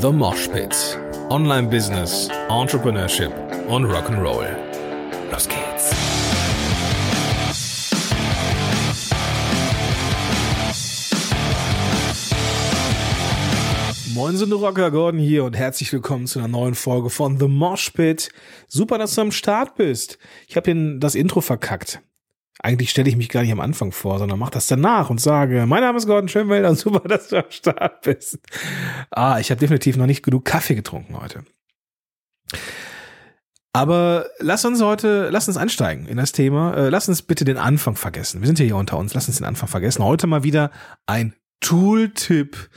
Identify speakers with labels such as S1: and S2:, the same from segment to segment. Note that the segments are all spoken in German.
S1: The Mosh Pit. Online Business, Entrepreneurship und Rock'n'Roll. Los geht's. Moin, sind Rocker Gordon hier und herzlich willkommen zu einer neuen Folge von The Mosh Pit. Super, dass du am Start bist. Ich habe das Intro verkackt. Eigentlich stelle ich mich gar nicht am Anfang vor, sondern mache das danach und sage, mein Name ist Gordon Schönwelder und super, dass du am Start bist. Ah, ich habe definitiv noch nicht genug Kaffee getrunken heute. Aber lass uns heute, lass uns einsteigen in das Thema. Äh, lass uns bitte den Anfang vergessen. Wir sind hier unter uns. Lass uns den Anfang vergessen. Heute mal wieder ein Tooltip.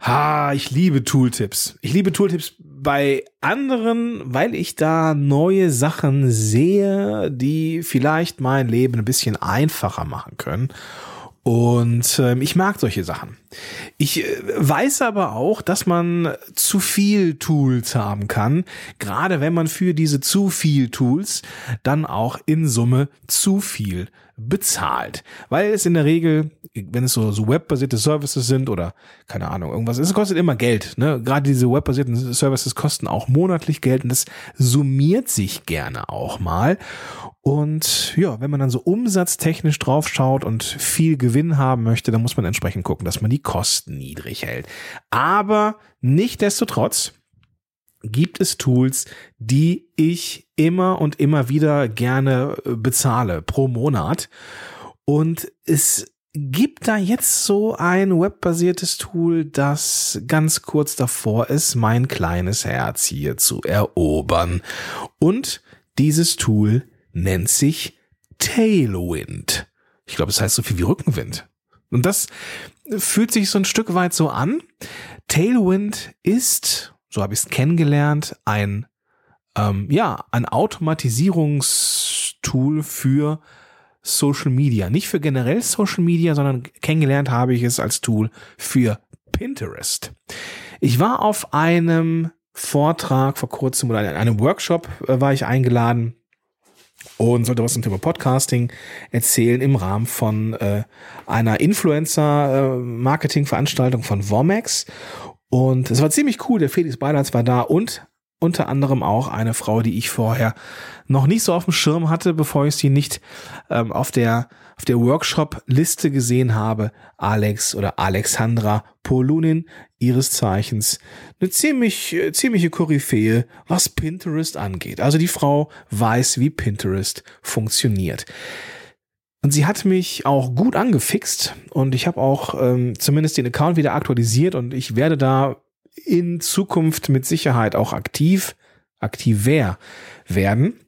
S1: Ha, ich liebe Tooltips. Ich liebe Tooltips bei anderen, weil ich da neue Sachen sehe, die vielleicht mein Leben ein bisschen einfacher machen können. Und äh, ich mag solche Sachen. Ich äh, weiß aber auch, dass man zu viel Tools haben kann, gerade wenn man für diese zu viel Tools dann auch in Summe zu viel bezahlt. Weil es in der Regel, wenn es so, so webbasierte Services sind oder keine Ahnung, irgendwas, es kostet immer Geld. Ne? Gerade diese webbasierten Services kosten auch monatlich Geld und das summiert sich gerne auch mal. Und ja, wenn man dann so umsatztechnisch drauf schaut und viel Gewinn haben möchte, dann muss man entsprechend gucken, dass man die Kosten niedrig hält. Aber nichtdestotrotz, gibt es Tools, die ich immer und immer wieder gerne äh, bezahle pro Monat. Und es gibt da jetzt so ein webbasiertes Tool, das ganz kurz davor ist, mein kleines Herz hier zu erobern. Und dieses Tool nennt sich Tailwind. Ich glaube, es heißt so viel wie Rückenwind. Und das fühlt sich so ein Stück weit so an. Tailwind ist so habe ich es kennengelernt, ein ähm, ja ein Automatisierungstool für Social Media, nicht für generell Social Media, sondern kennengelernt habe ich es als Tool für Pinterest. Ich war auf einem Vortrag vor kurzem oder in einem Workshop äh, war ich eingeladen und sollte was zum Thema Podcasting erzählen im Rahmen von äh, einer Influencer-Marketing-Veranstaltung äh, von Vomex. Und es war ziemlich cool. Der Felix Beilatz war da und unter anderem auch eine Frau, die ich vorher noch nicht so auf dem Schirm hatte, bevor ich sie nicht ähm, auf der auf der Workshop-Liste gesehen habe, Alex oder Alexandra Polunin, ihres Zeichens, eine ziemlich, äh, ziemliche Koryphäe, was Pinterest angeht. Also die Frau weiß, wie Pinterest funktioniert. Und sie hat mich auch gut angefixt und ich habe auch ähm, zumindest den Account wieder aktualisiert und ich werde da in Zukunft mit Sicherheit auch aktiv, aktiver werden.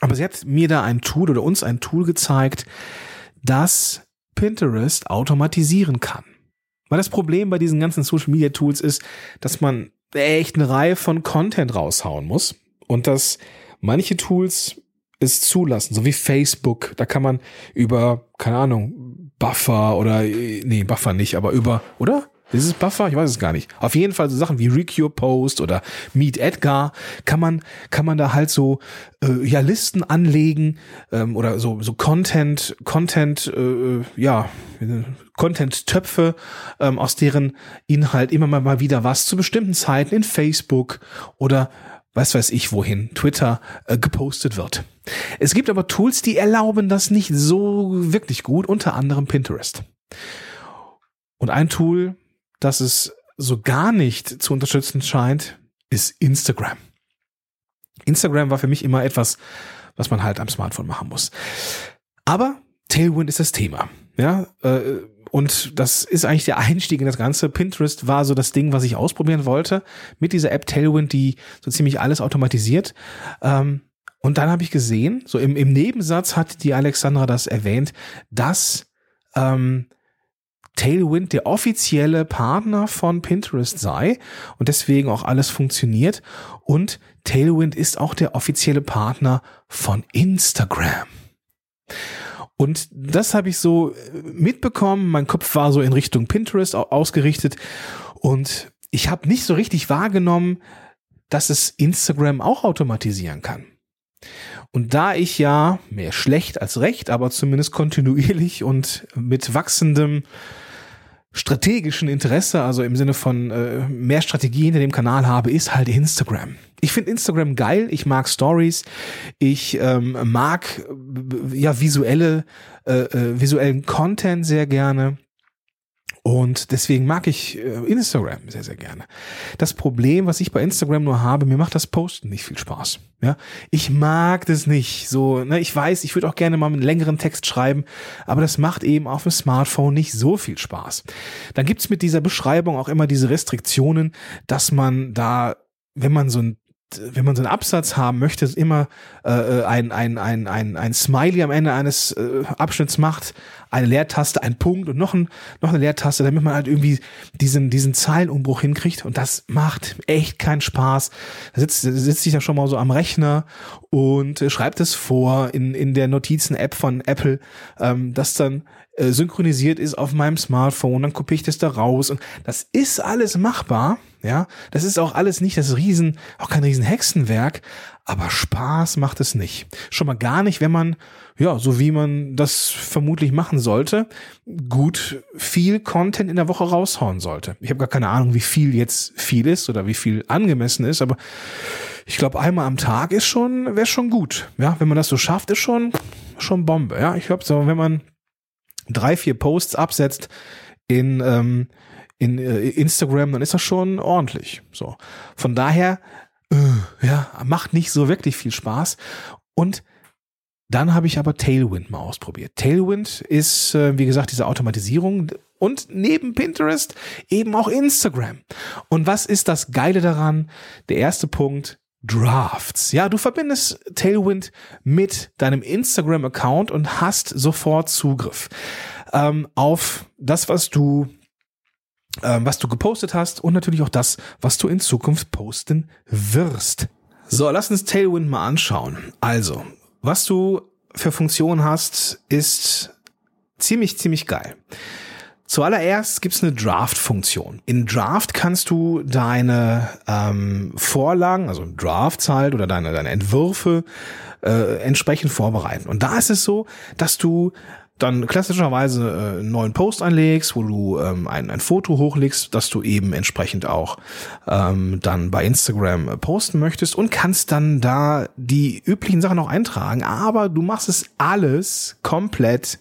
S1: Aber sie hat mir da ein Tool oder uns ein Tool gezeigt, das Pinterest automatisieren kann. Weil das Problem bei diesen ganzen Social Media Tools ist, dass man echt eine Reihe von Content raushauen muss und dass manche Tools es zulassen, so wie Facebook. Da kann man über, keine Ahnung, Buffer oder, nee, Buffer nicht, aber über, oder? Ist es Buffer? Ich weiß es gar nicht. Auf jeden Fall so Sachen wie Recure Post oder Meet Edgar kann man kann man da halt so äh, ja Listen anlegen ähm, oder so so Content Content äh, ja Content Töpfe ähm, aus deren Inhalt immer mal wieder was zu bestimmten Zeiten in Facebook oder was weiß ich wohin, Twitter, äh, gepostet wird. Es gibt aber Tools, die erlauben das nicht so wirklich gut, unter anderem Pinterest. Und ein Tool, das es so gar nicht zu unterstützen scheint, ist Instagram. Instagram war für mich immer etwas, was man halt am Smartphone machen muss. Aber Tailwind ist das Thema. Ja, äh, und das ist eigentlich der Einstieg in das Ganze. Pinterest war so das Ding, was ich ausprobieren wollte mit dieser App Tailwind, die so ziemlich alles automatisiert. Ähm, und dann habe ich gesehen, so im, im Nebensatz hat die Alexandra das erwähnt, dass ähm, Tailwind der offizielle Partner von Pinterest sei und deswegen auch alles funktioniert. Und Tailwind ist auch der offizielle Partner von Instagram. Und das habe ich so äh, mitbekommen. Mein Kopf war so in Richtung Pinterest ausgerichtet. Und ich habe nicht so richtig wahrgenommen, dass es Instagram auch automatisieren kann. Und da ich ja mehr schlecht als recht, aber zumindest kontinuierlich und mit wachsendem strategischen Interesse, also im Sinne von äh, mehr Strategie hinter dem Kanal habe, ist halt Instagram. Ich finde Instagram geil, ich mag Stories, ich ähm, mag ja visuelle, äh, äh, visuellen Content sehr gerne. Und deswegen mag ich äh, Instagram sehr, sehr gerne. Das Problem, was ich bei Instagram nur habe, mir macht das Posten nicht viel Spaß. Ja, ich mag das nicht. So, ne, ich weiß, ich würde auch gerne mal einen längeren Text schreiben, aber das macht eben auf dem Smartphone nicht so viel Spaß. Dann gibt's mit dieser Beschreibung auch immer diese Restriktionen, dass man da, wenn man so ein wenn man so einen Absatz haben möchte, immer äh, ein, ein, ein, ein, ein Smiley am Ende eines äh, Abschnitts macht, eine Leertaste, ein Punkt und noch, ein, noch eine Leertaste, damit man halt irgendwie diesen, diesen Zeilenumbruch hinkriegt. Und das macht echt keinen Spaß. Da sitzt, sitzt ich da schon mal so am Rechner und äh, schreibt es vor in, in der Notizen-App von Apple, ähm, das dann äh, synchronisiert ist auf meinem Smartphone, dann kopiere ich das da raus und das ist alles machbar, ja, das ist auch alles nicht das Riesen, auch kein Riesenhexenwerk, aber Spaß macht es nicht. Schon mal gar nicht, wenn man, ja, so wie man das vermutlich machen sollte, gut viel Content in der Woche raushauen sollte. Ich habe gar keine Ahnung, wie viel jetzt viel ist oder wie viel angemessen ist, aber ich glaube, einmal am Tag ist schon, wäre schon gut. Ja, wenn man das so schafft, ist schon, schon Bombe. Ja, ich glaube so, wenn man drei, vier Posts absetzt in, ähm, in äh, Instagram, dann ist das schon ordentlich. So. Von daher, äh, ja, macht nicht so wirklich viel Spaß. Und dann habe ich aber Tailwind mal ausprobiert. Tailwind ist, äh, wie gesagt, diese Automatisierung und neben Pinterest eben auch Instagram. Und was ist das Geile daran? Der erste Punkt, Drafts. Ja, du verbindest Tailwind mit deinem Instagram-Account und hast sofort Zugriff ähm, auf das, was du ähm, was du gepostet hast und natürlich auch das, was du in Zukunft posten wirst. So, lass uns Tailwind mal anschauen. Also, was du für Funktionen hast, ist ziemlich, ziemlich geil. Zuallererst gibt's eine Draft-Funktion. In Draft kannst du deine ähm, Vorlagen, also Drafts halt oder deine, deine Entwürfe äh, entsprechend vorbereiten. Und da ist es so, dass du dann klassischerweise äh, einen neuen Post einlegst, wo du ähm, ein, ein Foto hochlegst, das du eben entsprechend auch ähm, dann bei Instagram äh, posten möchtest und kannst dann da die üblichen Sachen noch eintragen, aber du machst es alles komplett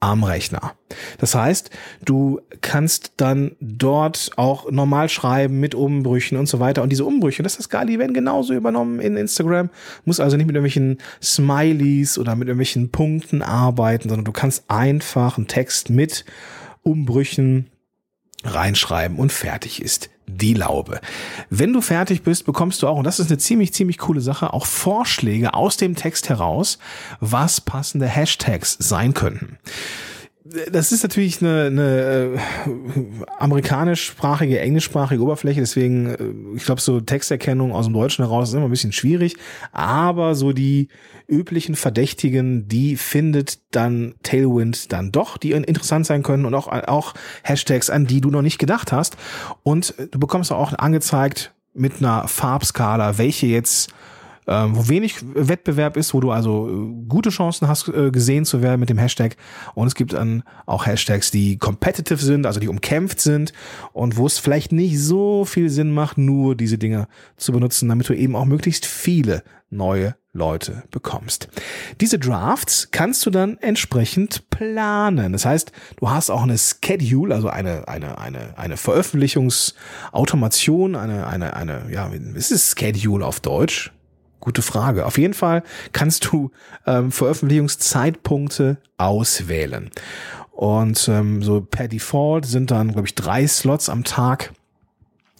S1: am Rechner. Das heißt, du kannst dann dort auch normal schreiben mit Umbrüchen und so weiter. Und diese Umbrüche, das ist das Geile, die werden genauso übernommen in Instagram. Muss also nicht mit irgendwelchen Smileys oder mit irgendwelchen Punkten arbeiten, sondern du kannst einfach einen Text mit Umbrüchen reinschreiben und fertig ist die Laube. Wenn du fertig bist, bekommst du auch, und das ist eine ziemlich, ziemlich coole Sache, auch Vorschläge aus dem Text heraus, was passende Hashtags sein könnten das ist natürlich eine, eine äh, amerikanischsprachige, englischsprachige Oberfläche, deswegen, äh, ich glaube, so Texterkennung aus dem Deutschen heraus ist immer ein bisschen schwierig, aber so die üblichen Verdächtigen, die findet dann Tailwind dann doch, die interessant sein können und auch, auch Hashtags, an die du noch nicht gedacht hast. Und du bekommst auch angezeigt mit einer Farbskala, welche jetzt ähm, wo wenig Wettbewerb ist, wo du also äh, gute Chancen hast, äh, gesehen zu werden mit dem Hashtag. Und es gibt dann auch Hashtags, die competitive sind, also die umkämpft sind und wo es vielleicht nicht so viel Sinn macht, nur diese Dinge zu benutzen, damit du eben auch möglichst viele neue Leute bekommst. Diese Drafts kannst du dann entsprechend planen. Das heißt, du hast auch eine Schedule, also eine, eine, eine, eine Veröffentlichungsautomation, eine, eine, eine, ja, es ist Schedule auf Deutsch. Gute Frage. Auf jeden Fall kannst du ähm, Veröffentlichungszeitpunkte auswählen. Und ähm, so per Default sind dann, glaube ich, drei Slots am Tag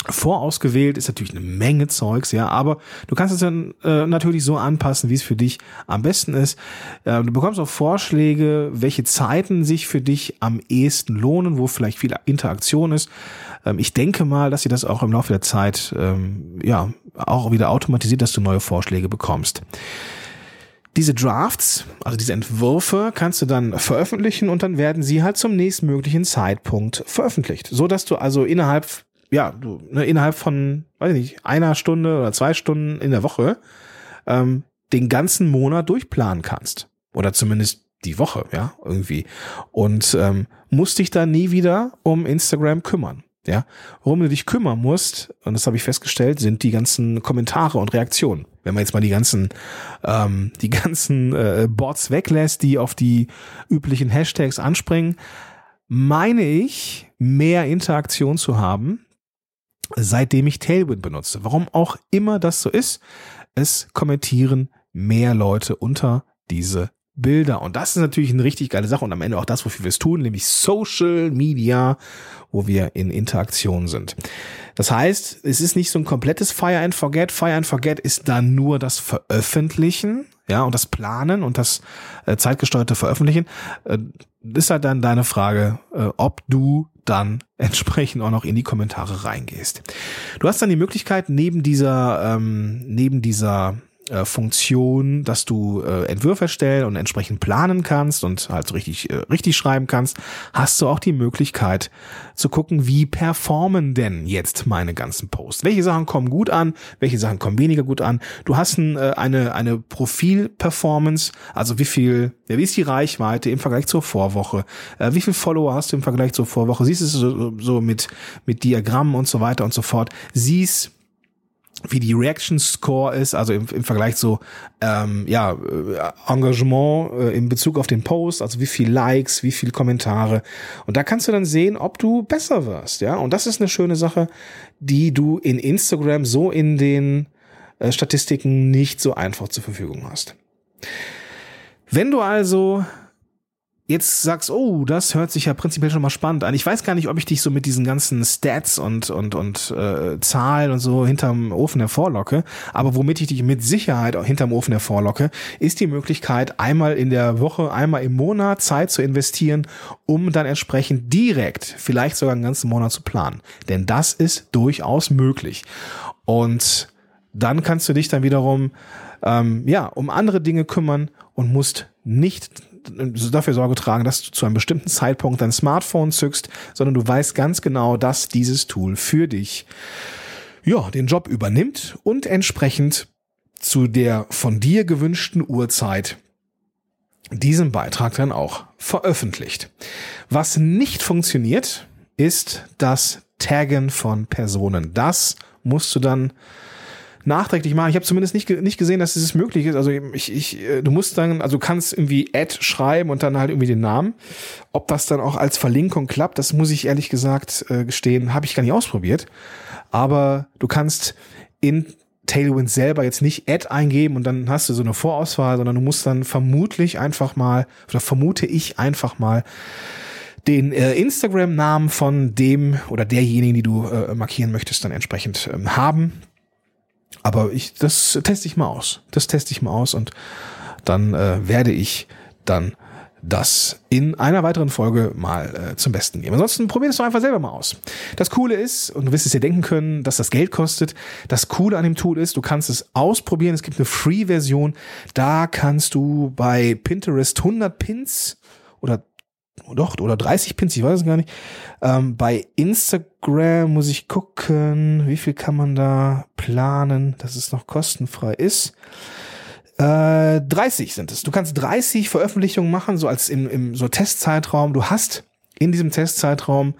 S1: vorausgewählt ist natürlich eine Menge Zeugs, ja, aber du kannst es dann äh, natürlich so anpassen, wie es für dich am besten ist. Äh, du bekommst auch Vorschläge, welche Zeiten sich für dich am ehesten lohnen, wo vielleicht viel Interaktion ist. Ähm, ich denke mal, dass sie das auch im Laufe der Zeit ähm, ja auch wieder automatisiert, dass du neue Vorschläge bekommst. Diese Drafts, also diese Entwürfe, kannst du dann veröffentlichen und dann werden sie halt zum nächstmöglichen Zeitpunkt veröffentlicht, so dass du also innerhalb ja, du, ne, innerhalb von, weiß ich nicht, einer Stunde oder zwei Stunden in der Woche ähm, den ganzen Monat durchplanen kannst. Oder zumindest die Woche, ja, irgendwie. Und ähm, musst dich da nie wieder um Instagram kümmern. Ja, worum du dich kümmern musst, und das habe ich festgestellt, sind die ganzen Kommentare und Reaktionen. Wenn man jetzt mal die ganzen, ähm, die ganzen äh, Bots weglässt, die auf die üblichen Hashtags anspringen, meine ich, mehr Interaktion zu haben, seitdem ich Tailwind benutze. Warum auch immer das so ist, es kommentieren mehr Leute unter diese Bilder. Und das ist natürlich eine richtig geile Sache und am Ende auch das, wofür wir es tun, nämlich Social Media, wo wir in Interaktion sind. Das heißt, es ist nicht so ein komplettes Fire and Forget. Fire and Forget ist dann nur das Veröffentlichen, ja, und das Planen und das äh, zeitgesteuerte Veröffentlichen. Äh, ist halt dann deine Frage, äh, ob du dann entsprechend auch noch in die Kommentare reingehst. Du hast dann die Möglichkeit, neben dieser, ähm, neben dieser äh, Funktion, dass du äh, Entwürfe erstellen und entsprechend planen kannst und halt richtig, äh, richtig schreiben kannst, hast du auch die Möglichkeit zu gucken, wie performen denn jetzt meine ganzen Posts. Welche Sachen kommen gut an, welche Sachen kommen weniger gut an. Du hast ein, äh, eine, eine Profil-Performance, also wie viel, ja, wie ist die Reichweite im Vergleich zur Vorwoche, äh, wie viel Follower hast du im Vergleich zur Vorwoche, siehst du so, so mit, mit Diagrammen und so weiter und so fort, siehst wie die Reaction Score ist, also im, im Vergleich zu ähm, ja, äh, Engagement äh, in Bezug auf den Post, also wie viel Likes, wie viel Kommentare. Und da kannst du dann sehen, ob du besser wirst, ja. Und das ist eine schöne Sache, die du in Instagram so in den äh, Statistiken nicht so einfach zur Verfügung hast. Wenn du also jetzt sagst, oh, das hört sich ja prinzipiell schon mal spannend an. Ich weiß gar nicht, ob ich dich so mit diesen ganzen Stats und und und äh, Zahlen und so hinterm Ofen hervorlocke, aber womit ich dich mit Sicherheit auch hinterm Ofen hervorlocke, ist die Möglichkeit, einmal in der Woche, einmal im Monat Zeit zu investieren, um dann entsprechend direkt, vielleicht sogar einen ganzen Monat zu planen. Denn das ist durchaus möglich. Und dann kannst du dich dann wiederum ähm, ja um andere Dinge kümmern und musst nicht dafür Sorge tragen, dass du zu einem bestimmten Zeitpunkt dein Smartphone zückst, sondern du weißt ganz genau, dass dieses Tool für dich ja, den Job übernimmt und entsprechend zu der von dir gewünschten Uhrzeit diesen Beitrag dann auch veröffentlicht. Was nicht funktioniert, ist das Taggen von Personen. Das musst du dann nachträglich machen. Ich habe zumindest nicht, nicht gesehen, dass dieses möglich ist. Also ich, ich, äh, du musst dann, also du kannst irgendwie Ad schreiben und dann halt irgendwie den Namen. Ob das dann auch als Verlinkung klappt, das muss ich ehrlich gesagt äh, gestehen, habe ich gar nicht ausprobiert. Aber du kannst in Tailwind selber jetzt nicht Ad eingeben und dann hast du so eine Vorauswahl, sondern du musst dann vermutlich einfach mal, oder vermute ich einfach mal, den äh, Instagram-Namen von dem oder derjenigen, die du äh, markieren möchtest, dann entsprechend ähm, haben. Aber ich, das teste ich mal aus. Das teste ich mal aus und dann äh, werde ich dann das in einer weiteren Folge mal äh, zum Besten geben. Ansonsten probier es doch einfach selber mal aus. Das Coole ist, und du wirst es dir denken können, dass das Geld kostet. Das Coole an dem Tool ist, du kannst es ausprobieren. Es gibt eine Free-Version. Da kannst du bei Pinterest 100 Pins oder doch, oder 30 Pins, ich weiß es gar nicht. Ähm, bei Instagram muss ich gucken, wie viel kann man da planen, dass es noch kostenfrei ist. Äh, 30 sind es. Du kannst 30 Veröffentlichungen machen, so als im, im so Testzeitraum. Du hast in diesem Testzeitraum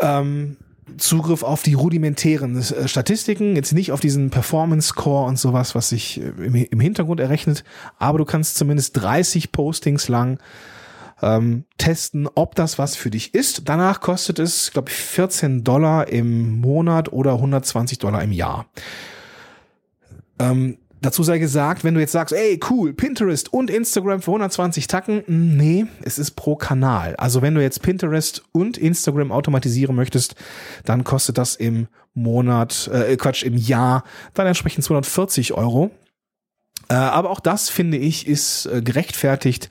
S1: ähm, Zugriff auf die rudimentären äh, Statistiken, jetzt nicht auf diesen Performance Score und sowas, was sich äh, im, im Hintergrund errechnet, aber du kannst zumindest 30 Postings lang ähm, testen, ob das was für dich ist. Danach kostet es, glaube ich, 14 Dollar im Monat oder 120 Dollar im Jahr. Ähm, dazu sei gesagt, wenn du jetzt sagst, ey, cool, Pinterest und Instagram für 120 Tacken, hm, nee, es ist pro Kanal. Also wenn du jetzt Pinterest und Instagram automatisieren möchtest, dann kostet das im Monat, äh, Quatsch, im Jahr dann entsprechend 240 Euro. Äh, aber auch das, finde ich, ist äh, gerechtfertigt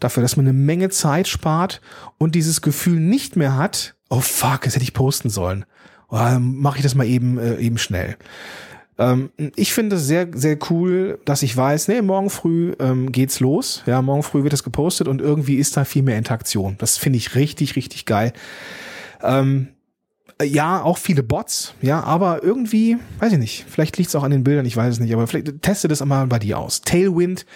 S1: dafür, dass man eine Menge Zeit spart und dieses Gefühl nicht mehr hat, oh fuck, das hätte ich posten sollen. Oh, Mache ich das mal eben, äh, eben schnell. Ähm, ich finde es sehr, sehr cool, dass ich weiß, nee, morgen früh ähm, geht's los. Ja, morgen früh wird es gepostet und irgendwie ist da viel mehr Interaktion. Das finde ich richtig, richtig geil. Ähm, ja, auch viele Bots, ja, aber irgendwie, weiß ich nicht, vielleicht liegt es auch an den Bildern, ich weiß es nicht, aber vielleicht teste das einmal bei dir aus. Tailwind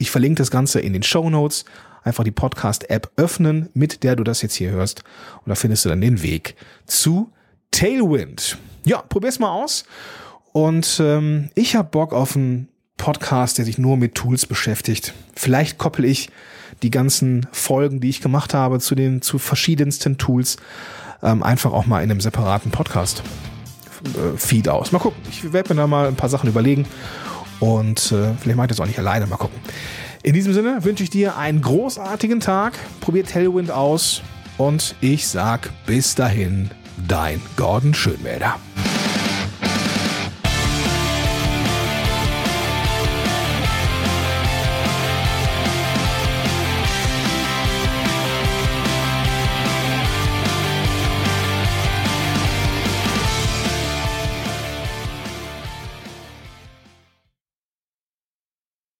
S1: Ich verlinke das Ganze in den Show Notes. Einfach die Podcast-App öffnen, mit der du das jetzt hier hörst. Und da findest du dann den Weg zu Tailwind. Ja, probier's mal aus. Und ähm, ich habe Bock auf einen Podcast, der sich nur mit Tools beschäftigt. Vielleicht koppel ich die ganzen Folgen, die ich gemacht habe, zu den zu verschiedensten Tools ähm, einfach auch mal in einem separaten Podcast äh, Feed aus. Mal gucken. Ich werde mir da mal ein paar Sachen überlegen und äh, vielleicht mache ich das auch nicht alleine. Mal gucken. In diesem Sinne wünsche ich dir einen großartigen Tag. Probier Tailwind aus und ich sag bis dahin, dein Gordon Schönwälder.